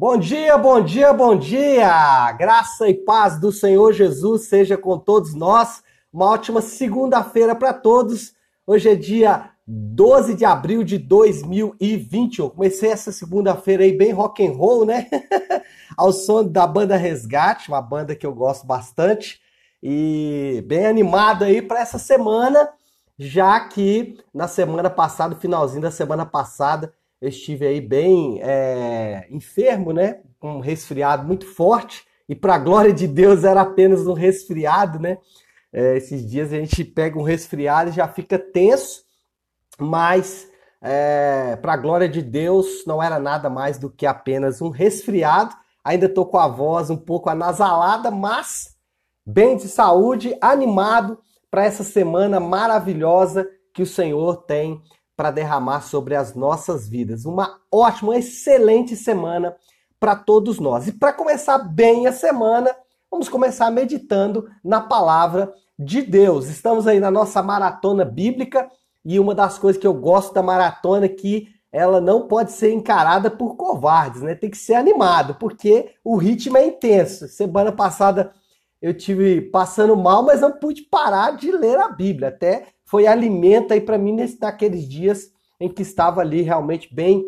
Bom dia, bom dia, bom dia! Graça e paz do Senhor Jesus seja com todos nós. Uma ótima segunda-feira para todos. Hoje é dia 12 de abril de 2021. Comecei essa segunda-feira aí bem rock and roll, né? Ao som da banda Resgate, uma banda que eu gosto bastante e bem animado aí para essa semana, já que na semana passada, finalzinho da semana passada, estive aí bem é, enfermo, né? Com um resfriado muito forte. E para a glória de Deus era apenas um resfriado, né? É, esses dias a gente pega um resfriado e já fica tenso, mas é, para a glória de Deus não era nada mais do que apenas um resfriado. Ainda estou com a voz um pouco anasalada, mas bem de saúde, animado para essa semana maravilhosa que o Senhor tem para derramar sobre as nossas vidas. Uma ótima, excelente semana para todos nós. E para começar bem a semana, vamos começar meditando na palavra de Deus. Estamos aí na nossa maratona bíblica e uma das coisas que eu gosto da maratona é que ela não pode ser encarada por covardes, né? Tem que ser animado, porque o ritmo é intenso. Semana passada eu tive passando mal, mas não pude parar de ler a Bíblia. Até foi alimento aí para mim nesse, naqueles dias em que estava ali realmente bem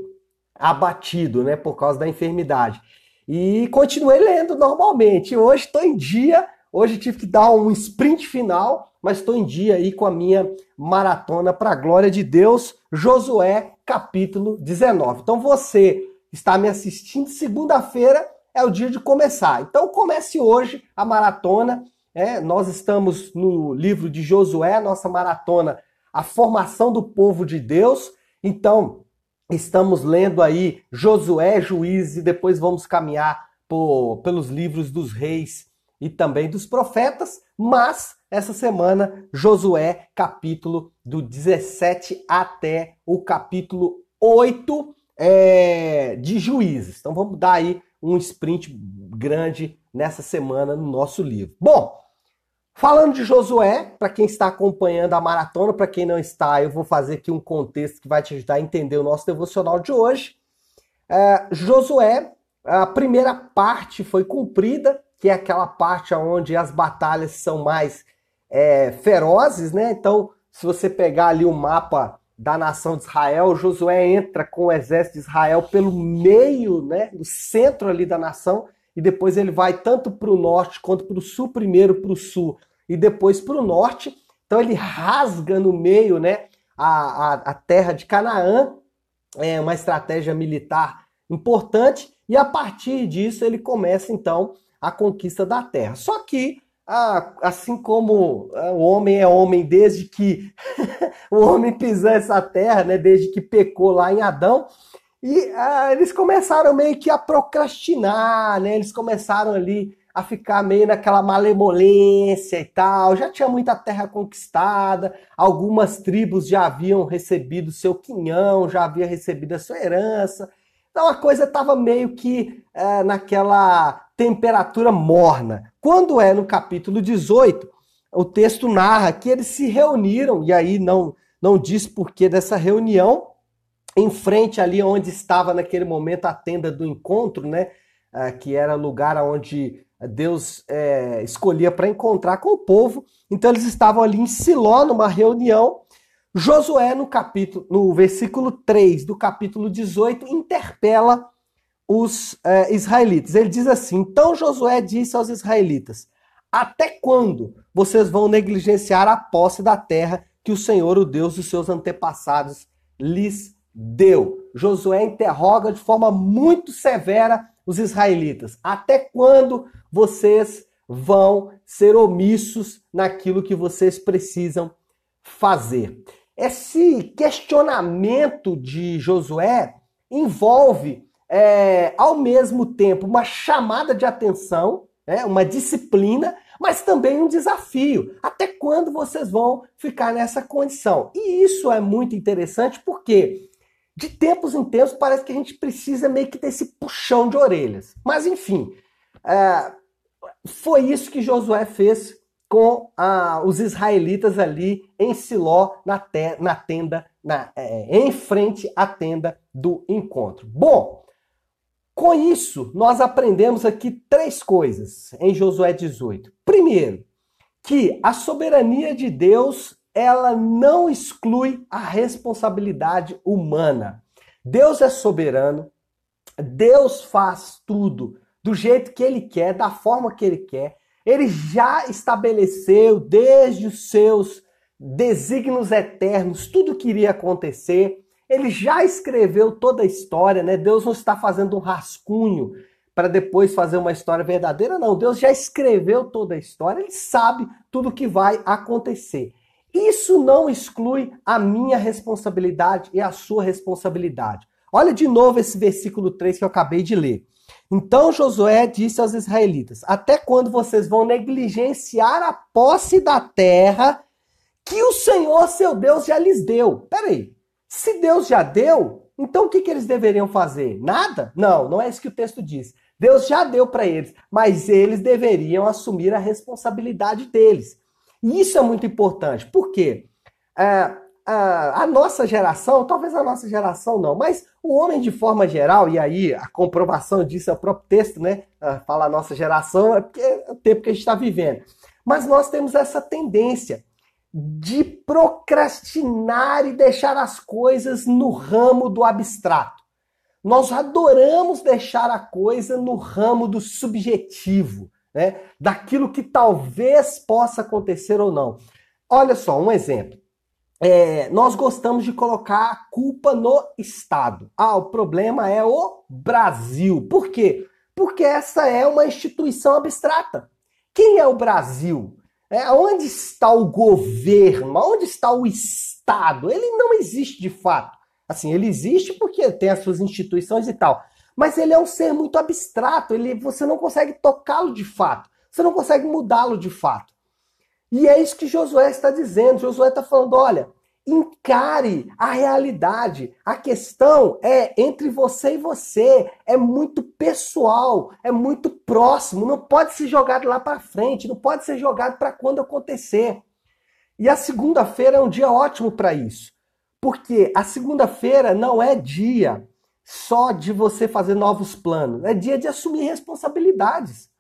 abatido, né, por causa da enfermidade. E continuei lendo normalmente. Hoje estou em dia, hoje tive que dar um sprint final, mas estou em dia aí com a minha maratona para a glória de Deus, Josué capítulo 19. Então você está me assistindo segunda-feira, é o dia de começar. Então comece hoje a maratona. É, nós estamos no livro de Josué, nossa maratona, a formação do povo de Deus. Então, estamos lendo aí Josué, Juízes, e depois vamos caminhar por, pelos livros dos reis e também dos profetas, mas essa semana, Josué, capítulo do 17 até o capítulo 8 é, de Juízes. Então vamos dar aí um sprint grande nessa semana no nosso livro. Bom, falando de Josué, para quem está acompanhando a maratona, para quem não está, eu vou fazer aqui um contexto que vai te ajudar a entender o nosso devocional de hoje. É, Josué, a primeira parte foi cumprida, que é aquela parte onde as batalhas são mais é, ferozes, né? Então, se você pegar ali o mapa da nação de Israel, Josué entra com o exército de Israel pelo meio, né, do centro ali da nação, e depois ele vai tanto para o norte quanto para o sul, primeiro para o sul e depois para o norte. Então ele rasga no meio né, a, a, a terra de Canaã, é uma estratégia militar importante, e a partir disso ele começa então a conquista da terra. Só que assim como ah, o homem é homem desde que o homem pisou essa terra, né, desde que pecou lá em Adão, e ah, eles começaram meio que a procrastinar, né? Eles começaram ali a ficar meio naquela malemolência e tal. Já tinha muita terra conquistada, algumas tribos já haviam recebido seu quinhão, já havia recebido a sua herança. Então a coisa estava meio que é, naquela temperatura morna. Quando é no capítulo 18, o texto narra que eles se reuniram, e aí não, não diz porquê dessa reunião, em frente ali onde estava naquele momento a tenda do encontro, né? É, que era lugar onde Deus é, escolhia para encontrar com o povo. Então eles estavam ali em Siló, numa reunião, Josué, no capítulo, no versículo 3 do capítulo 18, interpela os é, israelitas. Ele diz assim: Então Josué disse aos israelitas: Até quando vocês vão negligenciar a posse da terra que o Senhor, o Deus dos seus antepassados, lhes deu? Josué interroga de forma muito severa os israelitas: Até quando vocês vão ser omissos naquilo que vocês precisam fazer? Esse questionamento de Josué envolve, é, ao mesmo tempo, uma chamada de atenção, é, uma disciplina, mas também um desafio. Até quando vocês vão ficar nessa condição? E isso é muito interessante porque, de tempos em tempos, parece que a gente precisa meio que desse puxão de orelhas. Mas, enfim, é, foi isso que Josué fez com ah, os israelitas ali em Siló, na, te na tenda, na, é, em frente à tenda do encontro. Bom, Com isso, nós aprendemos aqui três coisas em Josué 18. Primeiro, que a soberania de Deus, ela não exclui a responsabilidade humana. Deus é soberano, Deus faz tudo do jeito que ele quer, da forma que ele quer. Ele já estabeleceu desde os seus desígnios eternos tudo que iria acontecer. Ele já escreveu toda a história, né? Deus não está fazendo um rascunho para depois fazer uma história verdadeira, não. Deus já escreveu toda a história, ele sabe tudo o que vai acontecer. Isso não exclui a minha responsabilidade e a sua responsabilidade. Olha de novo esse versículo 3 que eu acabei de ler. Então Josué disse aos israelitas: Até quando vocês vão negligenciar a posse da terra que o Senhor, seu Deus, já lhes deu? Peraí, se Deus já deu, então o que, que eles deveriam fazer? Nada? Não, não é isso que o texto diz. Deus já deu para eles, mas eles deveriam assumir a responsabilidade deles. E isso é muito importante. Por quê? É, a, a, nossa geração, talvez a nossa geração não, mas o homem de forma geral, e aí a comprovação disso é o próprio texto, né? Fala a nossa geração, é porque é o tempo que a gente está vivendo. Mas nós temos essa tendência de procrastinar e deixar as coisas no ramo do abstrato. Nós adoramos deixar a coisa no ramo do subjetivo, né? daquilo que talvez possa acontecer ou não. Olha só, um exemplo. É, nós gostamos de colocar a culpa no Estado. Ah, o problema é o Brasil. Por quê? Porque essa é uma instituição abstrata. Quem é o Brasil? É, onde está o governo? Onde está o Estado? Ele não existe de fato. Assim, ele existe porque tem as suas instituições e tal. Mas ele é um ser muito abstrato. Ele, você não consegue tocá-lo de fato. Você não consegue mudá-lo de fato. E é isso que Josué está dizendo. Josué está falando: olha, Encare a realidade. A questão é entre você e você. É muito pessoal, é muito próximo. Não pode ser jogado lá para frente, não pode ser jogado para quando acontecer. E a segunda-feira é um dia ótimo para isso. Porque a segunda-feira não é dia só de você fazer novos planos, é dia de assumir responsabilidades.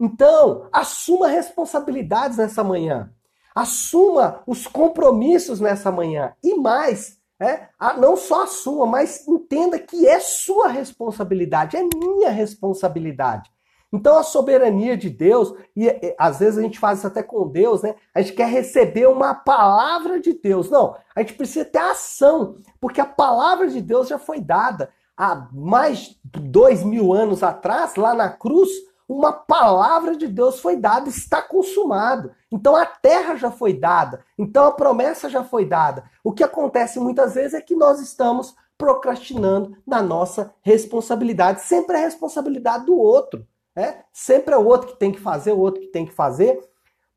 Então, assuma responsabilidades nessa manhã. Assuma os compromissos nessa manhã. E mais, é, não só assuma, mas entenda que é sua responsabilidade, é minha responsabilidade. Então a soberania de Deus, e, e, às vezes a gente faz isso até com Deus, né? A gente quer receber uma palavra de Deus. Não, a gente precisa ter ação, porque a palavra de Deus já foi dada há mais de dois mil anos atrás, lá na cruz, uma palavra de Deus foi dada, está consumado. Então a terra já foi dada, então a promessa já foi dada. O que acontece muitas vezes é que nós estamos procrastinando na nossa responsabilidade. Sempre é responsabilidade do outro. Né? Sempre é o outro que tem que fazer, o outro que tem que fazer.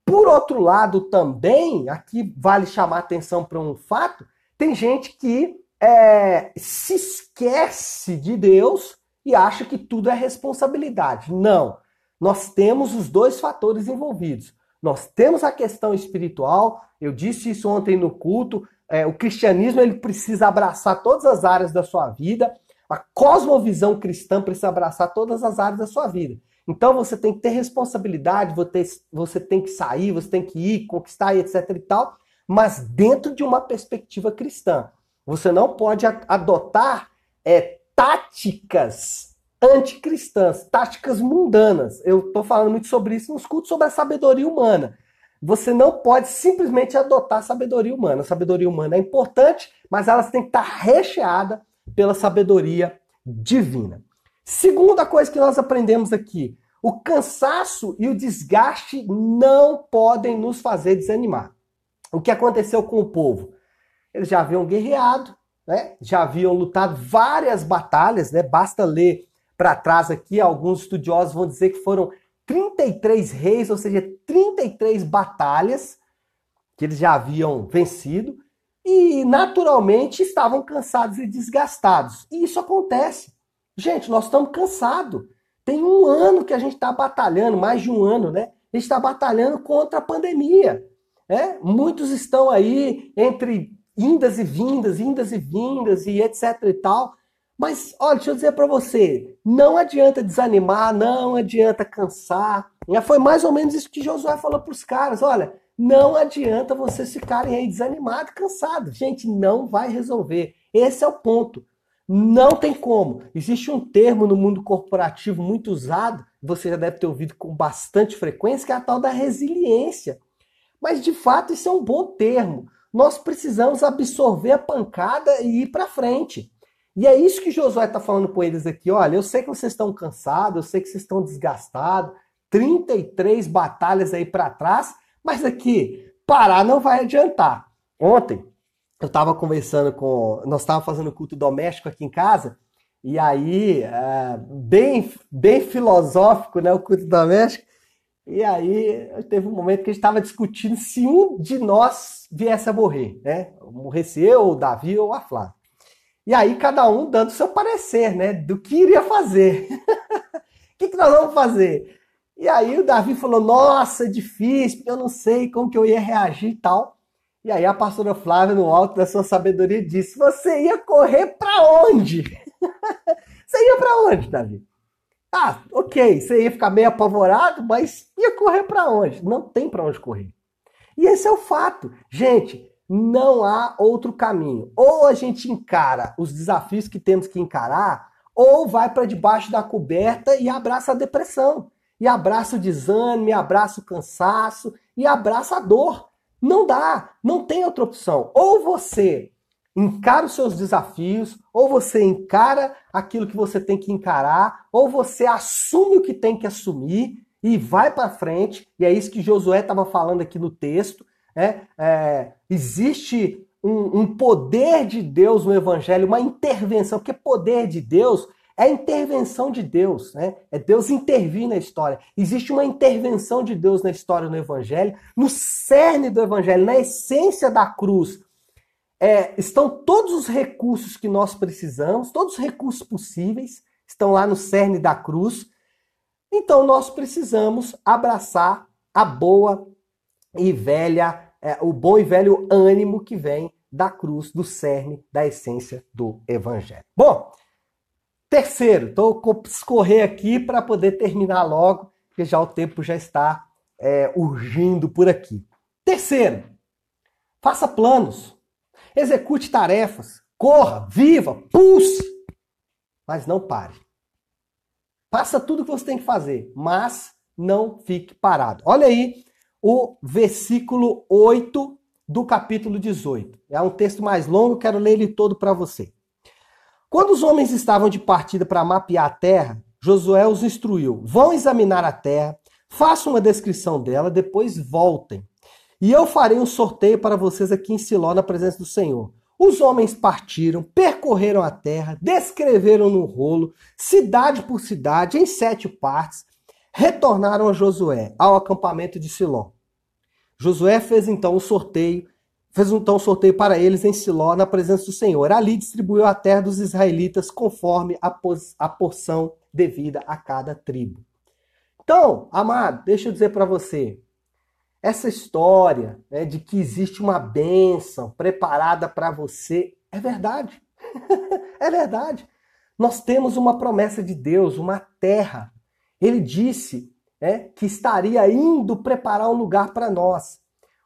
Por outro lado, também, aqui vale chamar atenção para um fato: tem gente que é, se esquece de Deus e acha que tudo é responsabilidade. Não. Nós temos os dois fatores envolvidos. Nós temos a questão espiritual, eu disse isso ontem no culto, é, o cristianismo ele precisa abraçar todas as áreas da sua vida, a cosmovisão cristã precisa abraçar todas as áreas da sua vida. Então você tem que ter responsabilidade, você tem que sair, você tem que ir, conquistar, etc e tal, mas dentro de uma perspectiva cristã. Você não pode adotar é, táticas anticristãs, táticas mundanas. Eu estou falando muito sobre isso nos cultos sobre a sabedoria humana. Você não pode simplesmente adotar sabedoria humana. A sabedoria humana é importante, mas ela tem que estar recheada pela sabedoria divina. Segunda coisa que nós aprendemos aqui: o cansaço e o desgaste não podem nos fazer desanimar. O que aconteceu com o povo? Eles já haviam guerreado, né? já haviam lutado várias batalhas, né? basta ler para trás aqui, alguns estudiosos vão dizer que foram 33 reis, ou seja, 33 batalhas que eles já haviam vencido e naturalmente estavam cansados e desgastados. E isso acontece. Gente, nós estamos cansados. Tem um ano que a gente está batalhando, mais de um ano, né? A gente está batalhando contra a pandemia. Né? Muitos estão aí entre indas e vindas, indas e vindas e etc e tal. Mas, olha, deixa eu dizer para você, não adianta desanimar, não adianta cansar. Foi mais ou menos isso que Josué falou para os caras. Olha, não adianta vocês ficarem aí desanimados, cansados. Gente, não vai resolver. Esse é o ponto. Não tem como. Existe um termo no mundo corporativo muito usado, você já deve ter ouvido com bastante frequência, que é a tal da resiliência. Mas de fato isso é um bom termo. Nós precisamos absorver a pancada e ir para frente. E é isso que Josué está falando com eles aqui. Olha, eu sei que vocês estão cansados, eu sei que vocês estão desgastados, 33 batalhas aí para trás, mas aqui parar não vai adiantar. Ontem eu estava conversando com. Nós estávamos fazendo culto doméstico aqui em casa, e aí, é, bem, bem filosófico, né, o culto doméstico. E aí teve um momento que a gente estava discutindo se um de nós viesse a morrer, né? Morresse eu, o Davi ou a Flávia. E aí cada um dando seu parecer, né? Do que iria fazer. O que, que nós vamos fazer? E aí o Davi falou, nossa, é difícil, eu não sei como que eu ia reagir e tal. E aí a pastora Flávia, no alto da sua sabedoria, disse, você ia correr para onde? você ia para onde, Davi? Ah, ok, você ia ficar meio apavorado, mas ia correr para onde? Não tem para onde correr. E esse é o fato. Gente, não há outro caminho. Ou a gente encara os desafios que temos que encarar, ou vai para debaixo da coberta e abraça a depressão, e abraça o desânimo, e abraça o cansaço, e abraça a dor. Não dá, não tem outra opção. Ou você encara os seus desafios, ou você encara aquilo que você tem que encarar, ou você assume o que tem que assumir e vai para frente. E é isso que Josué estava falando aqui no texto. Né? É, existe um, um poder de Deus no Evangelho, uma intervenção, porque poder de Deus é intervenção de Deus, né? É Deus intervir na história. Existe uma intervenção de Deus na história no Evangelho, no cerne do Evangelho, na essência da cruz é, estão todos os recursos que nós precisamos, todos os recursos possíveis estão lá no cerne da cruz. Então nós precisamos abraçar a boa e velha, é, o bom e velho ânimo que vem da cruz, do cerne, da essência do evangelho. Bom, terceiro, estou escorrer aqui para poder terminar logo, porque já o tempo já está é, urgindo por aqui. Terceiro, faça planos. Execute tarefas, corra, viva, pulse, mas não pare. Faça tudo o que você tem que fazer, mas não fique parado. Olha aí o versículo 8 do capítulo 18. É um texto mais longo, quero ler ele todo para você. Quando os homens estavam de partida para mapear a terra, Josué os instruiu: vão examinar a terra, façam uma descrição dela, depois voltem. E eu farei um sorteio para vocês aqui em Siló, na presença do Senhor. Os homens partiram, percorreram a terra, descreveram no rolo, cidade por cidade, em sete partes, retornaram a Josué, ao acampamento de Siló. Josué fez então o um sorteio, fez então um sorteio para eles em Siló, na presença do Senhor. Ali distribuiu a terra dos israelitas conforme a, a porção devida a cada tribo. Então, amado, deixa eu dizer para você, essa história né, de que existe uma bênção preparada para você é verdade. é verdade. Nós temos uma promessa de Deus, uma terra. Ele disse né, que estaria indo preparar um lugar para nós.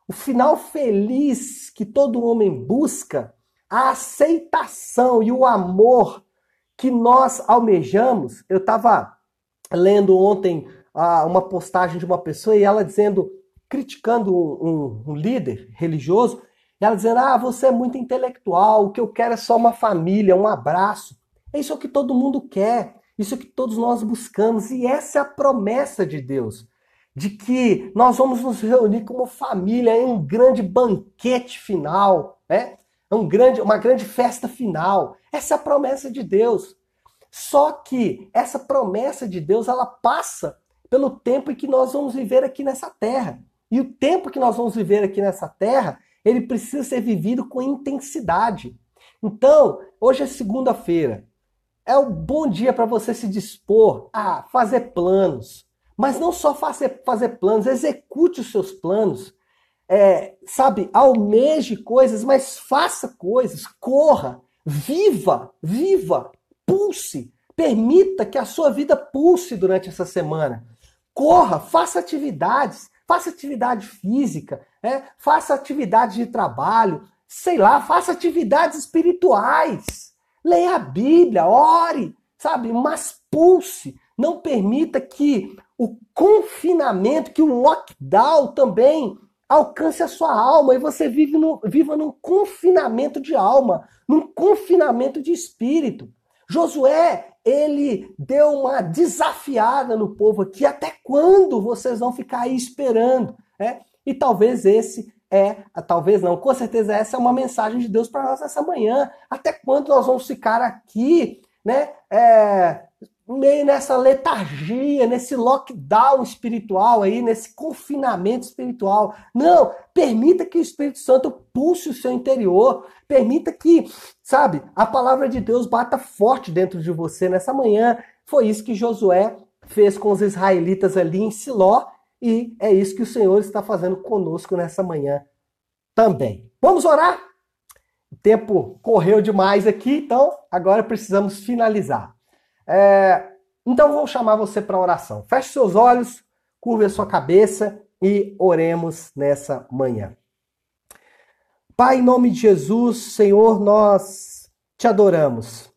O final feliz que todo homem busca, a aceitação e o amor que nós almejamos. Eu estava lendo ontem ah, uma postagem de uma pessoa e ela dizendo criticando um, um, um líder religioso, ela dizendo: Ah, você é muito intelectual, o que eu quero é só uma família, um abraço. É isso que todo mundo quer, isso que todos nós buscamos, e essa é a promessa de Deus. De que nós vamos nos reunir como família em um grande banquete final, né? Um grande, uma grande festa final. Essa é a promessa de Deus. Só que essa promessa de Deus, ela passa pelo tempo em que nós vamos viver aqui nessa terra. E o tempo que nós vamos viver aqui nessa terra, ele precisa ser vivido com intensidade. Então, hoje é segunda-feira. É um bom dia para você se dispor a fazer planos. Mas não só fazer, fazer planos, execute os seus planos. É, sabe, almeje coisas, mas faça coisas, corra, viva, viva, pulse. Permita que a sua vida pulse durante essa semana. Corra, faça atividades, faça atividade física, é, faça atividade de trabalho, sei lá, faça atividades espirituais. Leia a Bíblia, ore, sabe? Mas pulse. Não permita que o confinamento, que o lockdown também alcance a sua alma e você vive no, viva num confinamento de alma, num confinamento de espírito. Josué, ele deu uma desafiada no povo aqui. Até quando vocês vão ficar aí esperando? É? E talvez esse é, talvez não, com certeza essa é uma mensagem de Deus para nós essa manhã. Até quando nós vamos ficar aqui, né? É, meio nessa letargia, nesse lockdown espiritual aí, nesse confinamento espiritual. Não, permita que o Espírito Santo pulse o seu interior, permita que, sabe, a palavra de Deus bata forte dentro de você nessa manhã. Foi isso que Josué fez com os israelitas ali em Siló e é isso que o Senhor está fazendo conosco nessa manhã também. Vamos orar? O tempo correu demais aqui, então agora precisamos finalizar. É, então vou chamar você para oração. Feche seus olhos, curve a sua cabeça e oremos nessa manhã. Pai, em nome de Jesus, Senhor, nós te adoramos.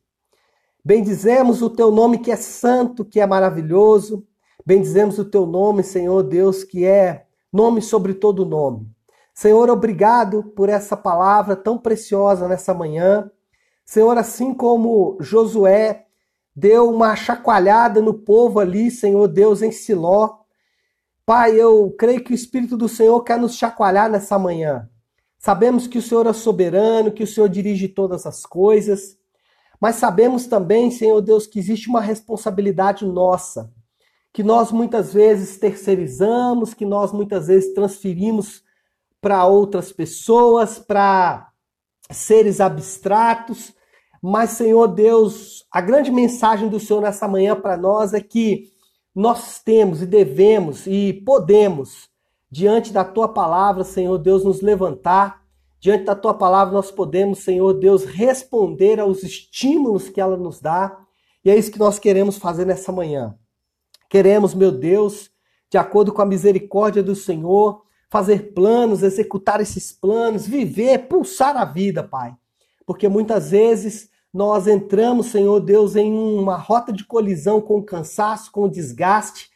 Bendizemos o teu nome que é santo, que é maravilhoso. Bendizemos o teu nome, Senhor Deus, que é nome sobre todo nome. Senhor, obrigado por essa palavra tão preciosa nessa manhã. Senhor, assim como Josué deu uma chacoalhada no povo ali, Senhor Deus, em Siló. Pai, eu creio que o Espírito do Senhor quer nos chacoalhar nessa manhã. Sabemos que o Senhor é soberano, que o Senhor dirige todas as coisas, mas sabemos também, Senhor Deus, que existe uma responsabilidade nossa, que nós muitas vezes terceirizamos, que nós muitas vezes transferimos para outras pessoas, para seres abstratos, mas, Senhor Deus, a grande mensagem do Senhor nessa manhã para nós é que nós temos e devemos e podemos, diante da tua palavra, Senhor Deus, nos levantar. Diante da tua palavra, nós podemos, Senhor Deus, responder aos estímulos que ela nos dá. E é isso que nós queremos fazer nessa manhã. Queremos, meu Deus, de acordo com a misericórdia do Senhor, fazer planos, executar esses planos, viver, pulsar a vida, Pai. Porque muitas vezes nós entramos, Senhor Deus, em uma rota de colisão com o cansaço, com o desgaste.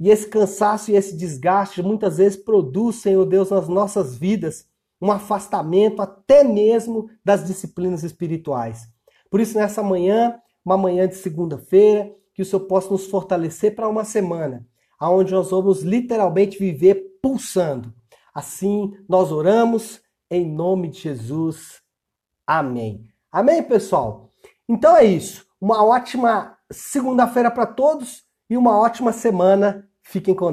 E esse cansaço e esse desgaste muitas vezes produz, Senhor Deus, nas nossas vidas um afastamento até mesmo das disciplinas espirituais. Por isso, nessa manhã, uma manhã de segunda-feira, que o Senhor possa nos fortalecer para uma semana, aonde nós vamos literalmente viver pulsando. Assim, nós oramos em nome de Jesus. Amém. Amém, pessoal? Então é isso. Uma ótima segunda-feira para todos e uma ótima semana. Fiquem com Deus.